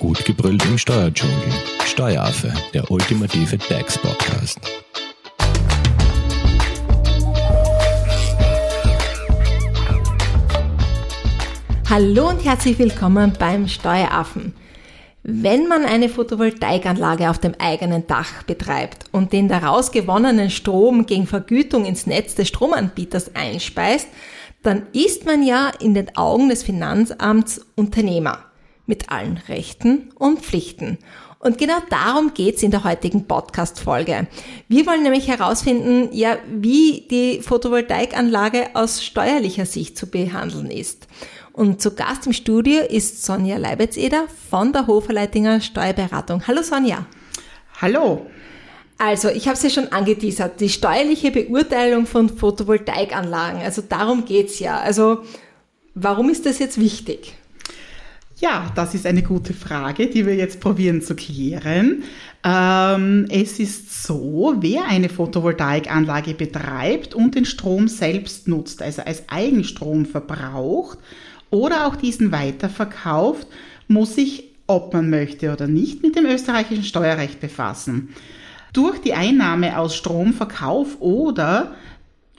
Gut gebrüllt im Steuerdschungel. Steueraffe, der ultimative DAX-Podcast. Hallo und herzlich willkommen beim Steueraffen. Wenn man eine Photovoltaikanlage auf dem eigenen Dach betreibt und den daraus gewonnenen Strom gegen Vergütung ins Netz des Stromanbieters einspeist, dann ist man ja in den Augen des Finanzamts Unternehmer mit allen Rechten und Pflichten. Und genau darum geht's in der heutigen Podcast-Folge. Wir wollen nämlich herausfinden, ja, wie die Photovoltaikanlage aus steuerlicher Sicht zu behandeln ist. Und zu Gast im Studio ist Sonja Leibetz-Eder von der Hoferleitinger Steuerberatung. Hallo Sonja. Hallo. Also, ich habe es ja schon angeteasert, die steuerliche Beurteilung von Photovoltaikanlagen. Also darum geht's ja. Also, warum ist das jetzt wichtig? Ja, das ist eine gute Frage, die wir jetzt probieren zu klären. Ähm, es ist so, wer eine Photovoltaikanlage betreibt und den Strom selbst nutzt, also als Eigenstrom verbraucht oder auch diesen weiterverkauft, muss sich, ob man möchte oder nicht, mit dem österreichischen Steuerrecht befassen. Durch die Einnahme aus Stromverkauf oder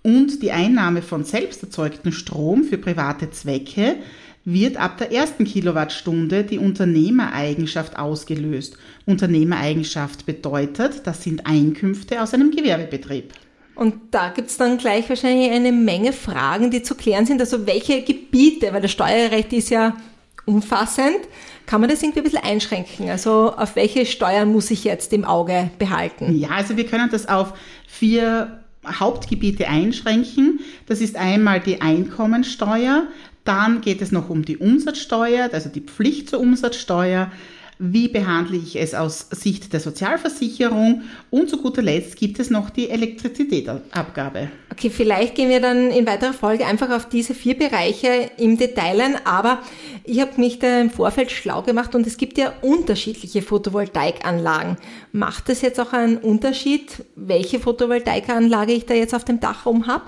und die Einnahme von selbst erzeugtem Strom für private Zwecke wird ab der ersten Kilowattstunde die Unternehmereigenschaft ausgelöst. Unternehmereigenschaft bedeutet, das sind Einkünfte aus einem Gewerbebetrieb. Und da gibt's dann gleich wahrscheinlich eine Menge Fragen, die zu klären sind. Also welche Gebiete, weil das Steuerrecht ist ja umfassend, kann man das irgendwie ein bisschen einschränken? Also auf welche Steuern muss ich jetzt im Auge behalten? Ja, also wir können das auf vier Hauptgebiete einschränken. Das ist einmal die Einkommensteuer, dann geht es noch um die Umsatzsteuer, also die Pflicht zur Umsatzsteuer. Wie behandle ich es aus Sicht der Sozialversicherung? Und zu guter Letzt gibt es noch die Elektrizitätsabgabe. Okay, vielleicht gehen wir dann in weiterer Folge einfach auf diese vier Bereiche im Detail ein, aber ich habe mich da im Vorfeld schlau gemacht und es gibt ja unterschiedliche Photovoltaikanlagen. Macht es jetzt auch einen Unterschied, welche Photovoltaikanlage ich da jetzt auf dem Dach rum habe?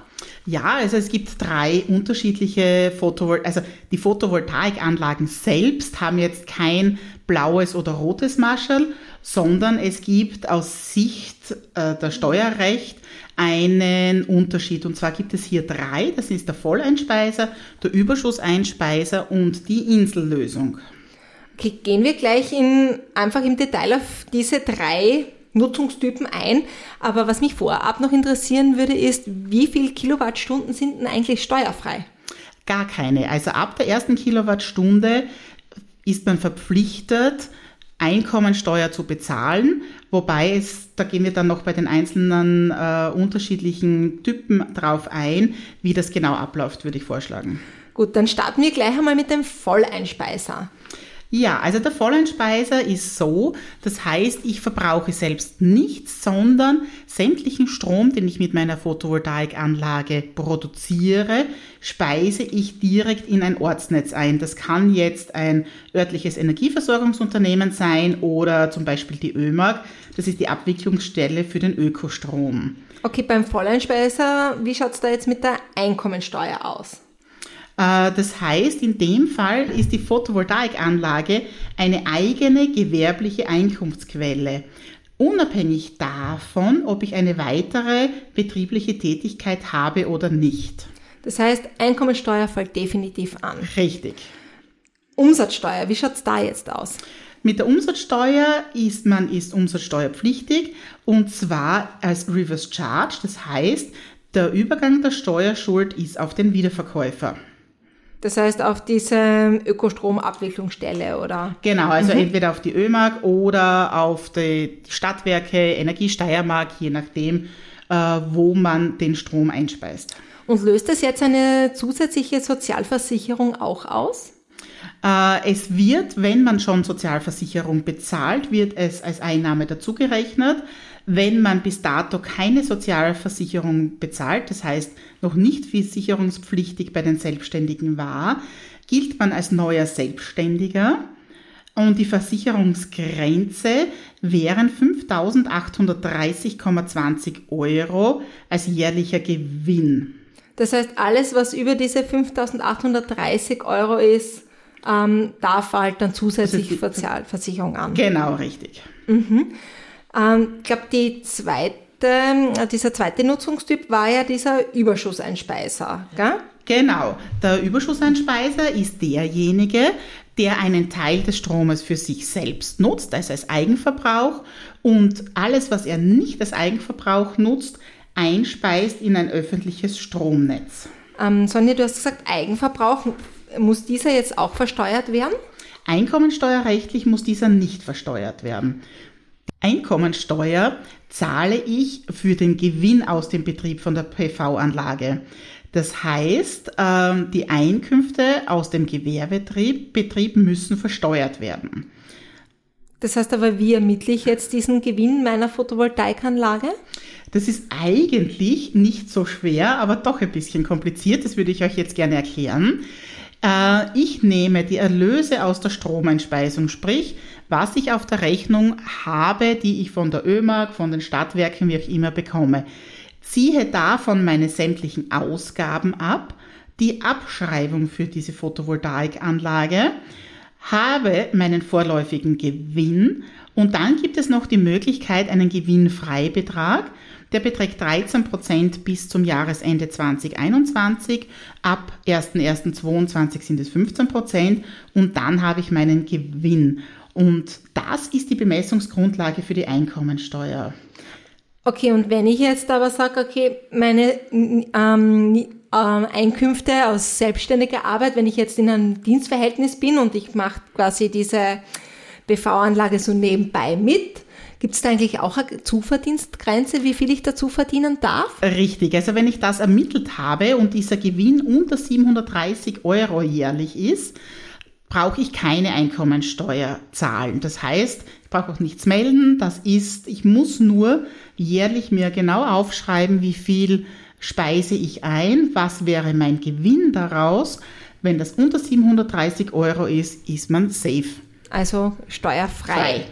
Ja, also es gibt drei unterschiedliche Photovoltaik, also die Photovoltaikanlagen selbst haben jetzt kein blaues oder rotes Marschall, sondern es gibt aus Sicht äh, der Steuerrecht einen Unterschied. Und zwar gibt es hier drei. Das ist der Volleinspeiser, der Überschusseinspeiser und die Insellösung. Okay, gehen wir gleich in, einfach im Detail auf diese drei Nutzungstypen ein. Aber was mich vorab noch interessieren würde, ist, wie viel Kilowattstunden sind denn eigentlich steuerfrei? Gar keine. Also ab der ersten Kilowattstunde ist man verpflichtet, Einkommensteuer zu bezahlen, wobei es, da gehen wir dann noch bei den einzelnen äh, unterschiedlichen Typen drauf ein, wie das genau abläuft, würde ich vorschlagen. Gut, dann starten wir gleich einmal mit dem Volleinspeiser. Ja, also der Volleinspeiser ist so, das heißt, ich verbrauche selbst nichts, sondern sämtlichen Strom, den ich mit meiner Photovoltaikanlage produziere, speise ich direkt in ein Ortsnetz ein. Das kann jetzt ein örtliches Energieversorgungsunternehmen sein oder zum Beispiel die ÖMAG. Das ist die Abwicklungsstelle für den Ökostrom. Okay, beim Volleinspeiser, wie schaut's da jetzt mit der Einkommensteuer aus? Äh, das heißt, in dem Fall ist die Photovoltaikanlage eine eigene gewerbliche Einkunftsquelle. Unabhängig davon, ob ich eine weitere betriebliche Tätigkeit habe oder nicht. Das heißt, Einkommensteuer fällt definitiv an. Richtig. Umsatzsteuer, wie schaut's da jetzt aus? Mit der Umsatzsteuer ist man ist umsatzsteuerpflichtig und zwar als Reverse Charge. Das heißt, der Übergang der Steuerschuld ist auf den Wiederverkäufer. Das heißt auf diese Ökostromabwicklungsstelle oder? Genau, also mhm. entweder auf die ÖMAG oder auf die Stadtwerke, Energie Steiermark, je nachdem, äh, wo man den Strom einspeist. Und löst das jetzt eine zusätzliche Sozialversicherung auch aus? Äh, es wird, wenn man schon Sozialversicherung bezahlt, wird es als Einnahme dazugerechnet. Wenn man bis dato keine Sozialversicherung bezahlt, das heißt noch nicht versicherungspflichtig bei den Selbstständigen war, gilt man als neuer Selbstständiger und die Versicherungsgrenze wären 5.830,20 Euro als jährlicher Gewinn. Das heißt, alles, was über diese 5.830 Euro ist, ähm, da fällt dann zusätzlich also Sozialversicherung an. Genau, richtig. Mhm. Ähm, ich glaube, die zweite, dieser zweite Nutzungstyp war ja dieser Überschusseinspeiser, gell? Genau, der Überschusseinspeiser ist derjenige, der einen Teil des Stromes für sich selbst nutzt, also als Eigenverbrauch, und alles, was er nicht als Eigenverbrauch nutzt, einspeist in ein öffentliches Stromnetz. Ähm, Sonja, du hast gesagt, Eigenverbrauch, muss dieser jetzt auch versteuert werden? Einkommensteuerrechtlich muss dieser nicht versteuert werden. Einkommensteuer zahle ich für den Gewinn aus dem Betrieb von der PV-Anlage. Das heißt, ähm, die Einkünfte aus dem Gewerbebetrieb Betrieb müssen versteuert werden. Das heißt aber, wie ermittle ich jetzt diesen Gewinn meiner Photovoltaikanlage? Das ist eigentlich nicht so schwer, aber doch ein bisschen kompliziert. Das würde ich euch jetzt gerne erklären. Äh, ich nehme die Erlöse aus der Stromeinspeisung, sprich, was ich auf der Rechnung habe, die ich von der ÖMAG, von den Stadtwerken, wie auch immer bekomme. Ziehe davon meine sämtlichen Ausgaben ab, die Abschreibung für diese Photovoltaikanlage, habe meinen vorläufigen Gewinn und dann gibt es noch die Möglichkeit, einen Gewinnfreibetrag der beträgt 13 Prozent bis zum Jahresende 2021. Ab 1.1.22 sind es 15 Prozent und dann habe ich meinen Gewinn. Und das ist die Bemessungsgrundlage für die Einkommensteuer. Okay, und wenn ich jetzt aber sage, okay, meine ähm, ähm, Einkünfte aus selbstständiger Arbeit, wenn ich jetzt in einem Dienstverhältnis bin und ich mache quasi diese BV-Anlage so nebenbei mit, Gibt es da eigentlich auch eine Zuverdienstgrenze, wie viel ich dazu verdienen darf? Richtig, also wenn ich das ermittelt habe und dieser Gewinn unter 730 Euro jährlich ist, brauche ich keine Einkommensteuer zahlen. Das heißt, ich brauche auch nichts melden. Das ist, ich muss nur jährlich mir genau aufschreiben, wie viel speise ich ein, was wäre mein Gewinn daraus. Wenn das unter 730 Euro ist, ist man safe. Also steuerfrei. Frei.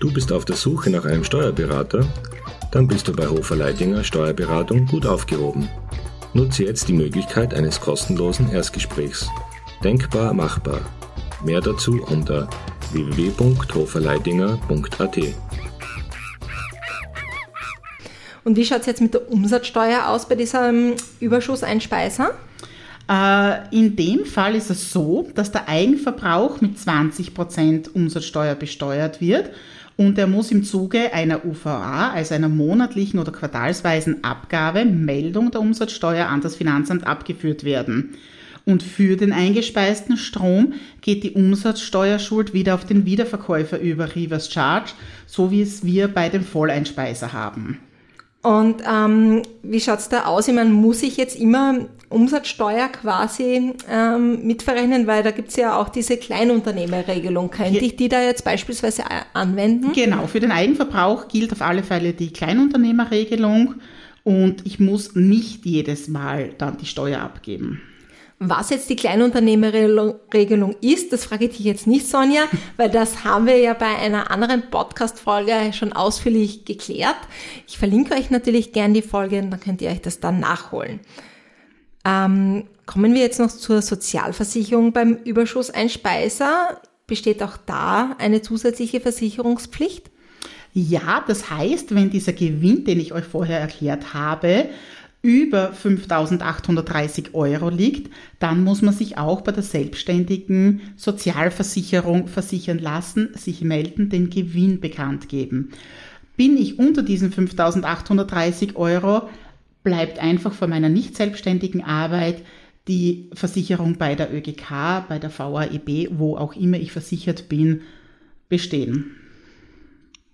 Du bist auf der Suche nach einem Steuerberater? Dann bist du bei Hofer Leidinger Steuerberatung gut aufgehoben. Nutze jetzt die Möglichkeit eines kostenlosen Erstgesprächs. Denkbar machbar. Mehr dazu unter www.hoferleidinger.at. Und wie schaut es jetzt mit der Umsatzsteuer aus bei diesem Überschusseinspeiser? Äh, in dem Fall ist es so, dass der Eigenverbrauch mit 20% Umsatzsteuer besteuert wird und er muss im Zuge einer UVA, also einer monatlichen oder quartalsweisen Abgabe, Meldung der Umsatzsteuer an das Finanzamt abgeführt werden. Und für den eingespeisten Strom geht die Umsatzsteuerschuld wieder auf den Wiederverkäufer über Reverse Charge, so wie es wir bei dem Volleinspeiser haben. Und ähm, wie schaut's da aus? Ich meine, muss ich jetzt immer Umsatzsteuer quasi ähm, mitverrechnen, weil da gibt's ja auch diese Kleinunternehmerregelung. Könnte ich die da jetzt beispielsweise anwenden? Genau, für den Eigenverbrauch gilt auf alle Fälle die Kleinunternehmerregelung und ich muss nicht jedes Mal dann die Steuer abgeben. Was jetzt die Kleinunternehmerregelung ist, das frage ich dich jetzt nicht, Sonja, weil das haben wir ja bei einer anderen Podcast-Folge schon ausführlich geklärt. Ich verlinke euch natürlich gern die Folge und dann könnt ihr euch das dann nachholen. Ähm, kommen wir jetzt noch zur Sozialversicherung beim Überschusseinspeiser. Besteht auch da eine zusätzliche Versicherungspflicht? Ja, das heißt, wenn dieser Gewinn, den ich euch vorher erklärt habe, über 5.830 Euro liegt, dann muss man sich auch bei der selbstständigen Sozialversicherung versichern lassen, sich melden, den Gewinn bekannt geben. Bin ich unter diesen 5.830 Euro, bleibt einfach von meiner nicht selbstständigen Arbeit die Versicherung bei der ÖGK, bei der VAEB, wo auch immer ich versichert bin, bestehen.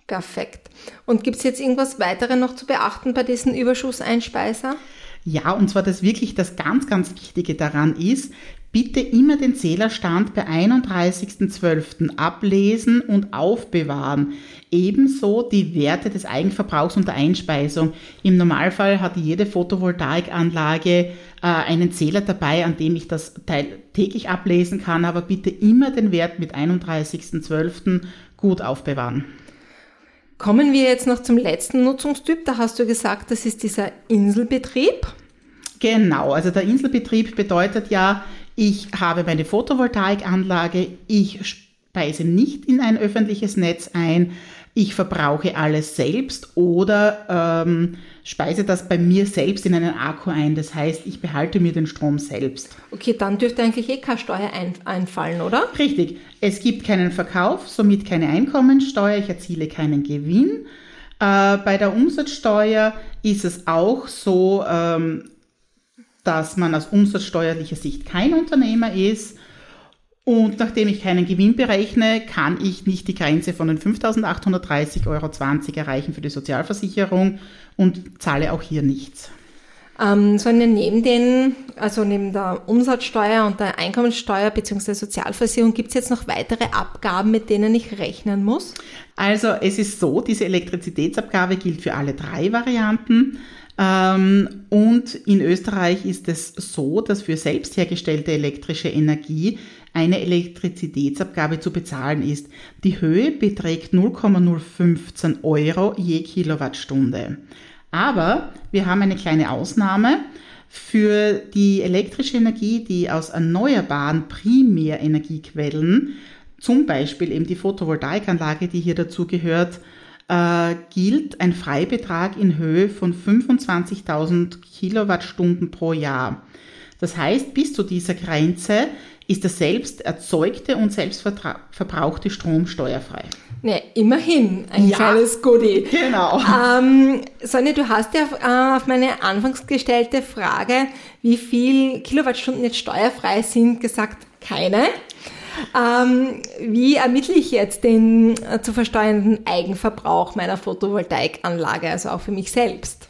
Perfekt. Und gibt es jetzt irgendwas weiteres noch zu beachten bei diesen Überschusseinspeiser? Ja, und zwar das wirklich das ganz, ganz Wichtige daran ist, bitte immer den Zählerstand bei 31.12. ablesen und aufbewahren. Ebenso die Werte des Eigenverbrauchs und der Einspeisung. Im Normalfall hat jede Photovoltaikanlage äh, einen Zähler dabei, an dem ich das Teil täglich ablesen kann, aber bitte immer den Wert mit 31.12. gut aufbewahren. Kommen wir jetzt noch zum letzten Nutzungstyp. Da hast du gesagt, das ist dieser Inselbetrieb. Genau, also der Inselbetrieb bedeutet ja, ich habe meine Photovoltaikanlage, ich speise nicht in ein öffentliches Netz ein, ich verbrauche alles selbst oder ähm, speise das bei mir selbst in einen Akku ein. Das heißt, ich behalte mir den Strom selbst. Okay, dann dürfte eigentlich eh keine Steuer ein, einfallen, oder? Richtig. Es gibt keinen Verkauf, somit keine Einkommensteuer, ich erziele keinen Gewinn. Äh, bei der Umsatzsteuer ist es auch so, ähm, dass man aus umsatzsteuerlicher Sicht kein Unternehmer ist und nachdem ich keinen Gewinn berechne, kann ich nicht die Grenze von den 5.830,20 Euro erreichen für die Sozialversicherung und zahle auch hier nichts. Ähm, sondern neben den, also neben der Umsatzsteuer und der Einkommensteuer bzw. Sozialversicherung gibt es jetzt noch weitere Abgaben, mit denen ich rechnen muss? Also es ist so, diese Elektrizitätsabgabe gilt für alle drei Varianten. Ähm, und in Österreich ist es so, dass für selbst hergestellte elektrische Energie eine Elektrizitätsabgabe zu bezahlen ist. Die Höhe beträgt 0,015 Euro je Kilowattstunde. Aber wir haben eine kleine Ausnahme. Für die elektrische Energie, die aus erneuerbaren Primärenergiequellen, zum Beispiel eben die Photovoltaikanlage, die hier dazu gehört, äh, gilt ein Freibetrag in Höhe von 25.000 Kilowattstunden pro Jahr. Das heißt, bis zu dieser Grenze ist der selbst erzeugte und selbst verbrauchte Strom steuerfrei. Ne, immerhin ein ja, kleines Goodie. Genau. Ähm, Sonja, du hast ja auf, äh, auf meine anfangs gestellte Frage, wie viel Kilowattstunden jetzt steuerfrei sind, gesagt, keine. Ähm, wie ermittle ich jetzt den äh, zu versteuernden Eigenverbrauch meiner Photovoltaikanlage, also auch für mich selbst?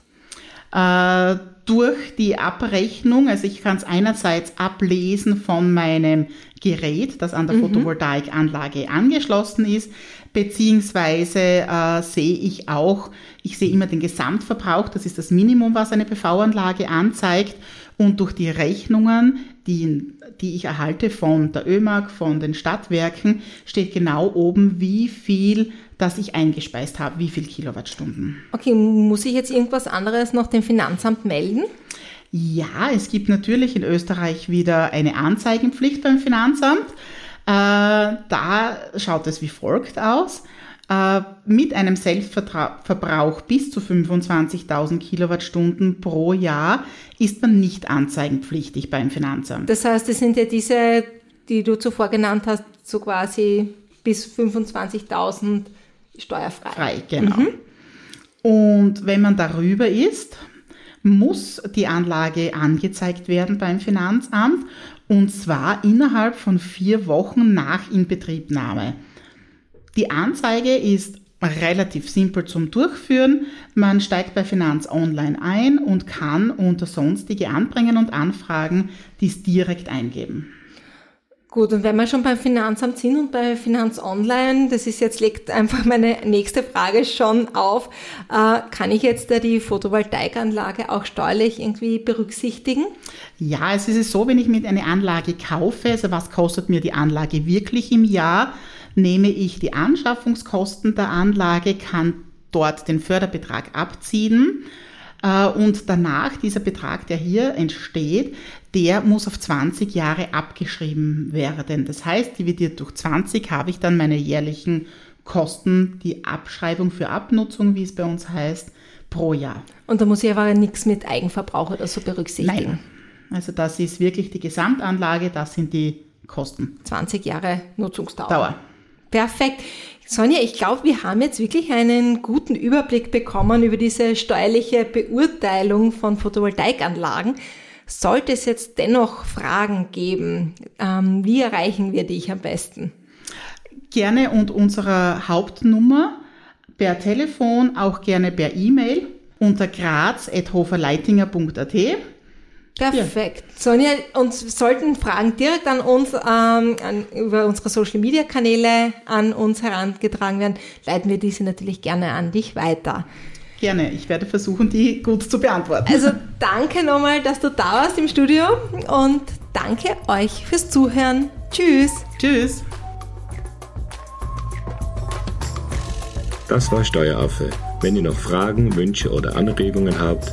Äh, durch die Abrechnung, also ich kann es einerseits ablesen von meinem Gerät, das an der mhm. Photovoltaikanlage angeschlossen ist, beziehungsweise äh, sehe ich auch, ich sehe immer den Gesamtverbrauch, das ist das Minimum, was eine PV-Anlage anzeigt und durch die Rechnungen, die, die ich erhalte von der ÖMAG, von den Stadtwerken, steht genau oben, wie viel das ich eingespeist habe, wie viel Kilowattstunden. Okay, muss ich jetzt irgendwas anderes noch dem Finanzamt melden? Ja, es gibt natürlich in Österreich wieder eine Anzeigenpflicht beim Finanzamt. Äh, da schaut es wie folgt aus. Äh, mit einem Selbstverbrauch bis zu 25.000 Kilowattstunden pro Jahr ist man nicht anzeigenpflichtig beim Finanzamt. Das heißt, es sind ja diese, die du zuvor genannt hast, so quasi bis 25.000 steuerfrei. Frei, genau. Mhm. Und wenn man darüber ist, muss die Anlage angezeigt werden beim Finanzamt und zwar innerhalb von vier Wochen nach Inbetriebnahme. Die Anzeige ist relativ simpel zum Durchführen. Man steigt bei Finanz Online ein und kann unter sonstige Anbringen und Anfragen dies direkt eingeben. Gut, und wenn wir schon beim Finanzamt sind und bei Finanz Online, das ist jetzt, legt einfach meine nächste Frage schon auf, äh, kann ich jetzt da die Photovoltaikanlage auch steuerlich irgendwie berücksichtigen? Ja, es ist so, wenn ich mir eine Anlage kaufe, also was kostet mir die Anlage wirklich im Jahr, nehme ich die Anschaffungskosten der Anlage, kann dort den Förderbetrag abziehen äh, und danach dieser Betrag, der hier entsteht, der muss auf 20 Jahre abgeschrieben werden. Das heißt, dividiert durch 20 habe ich dann meine jährlichen Kosten, die Abschreibung für Abnutzung, wie es bei uns heißt, pro Jahr. Und da muss ich aber nichts mit Eigenverbrauch oder so berücksichtigen. Nein. Also das ist wirklich die Gesamtanlage, das sind die Kosten. 20 Jahre Nutzungsdauer. Dauer. Perfekt. Sonja, ich glaube, wir haben jetzt wirklich einen guten Überblick bekommen über diese steuerliche Beurteilung von Photovoltaikanlagen. Sollte es jetzt dennoch Fragen geben, ähm, wie erreichen wir dich am besten? Gerne und unsere Hauptnummer per Telefon, auch gerne per E-Mail unter graz.hoferleitinger.at. Perfekt. Ja. Sonja, uns sollten Fragen direkt an uns ähm, an, über unsere Social Media Kanäle an uns herangetragen werden, leiten wir diese natürlich gerne an dich weiter. Gerne, ich werde versuchen, die gut zu beantworten. Also danke nochmal, dass du da warst im Studio und danke euch fürs Zuhören. Tschüss. Tschüss. Das war Steueraffe. Wenn ihr noch Fragen, Wünsche oder Anregungen habt,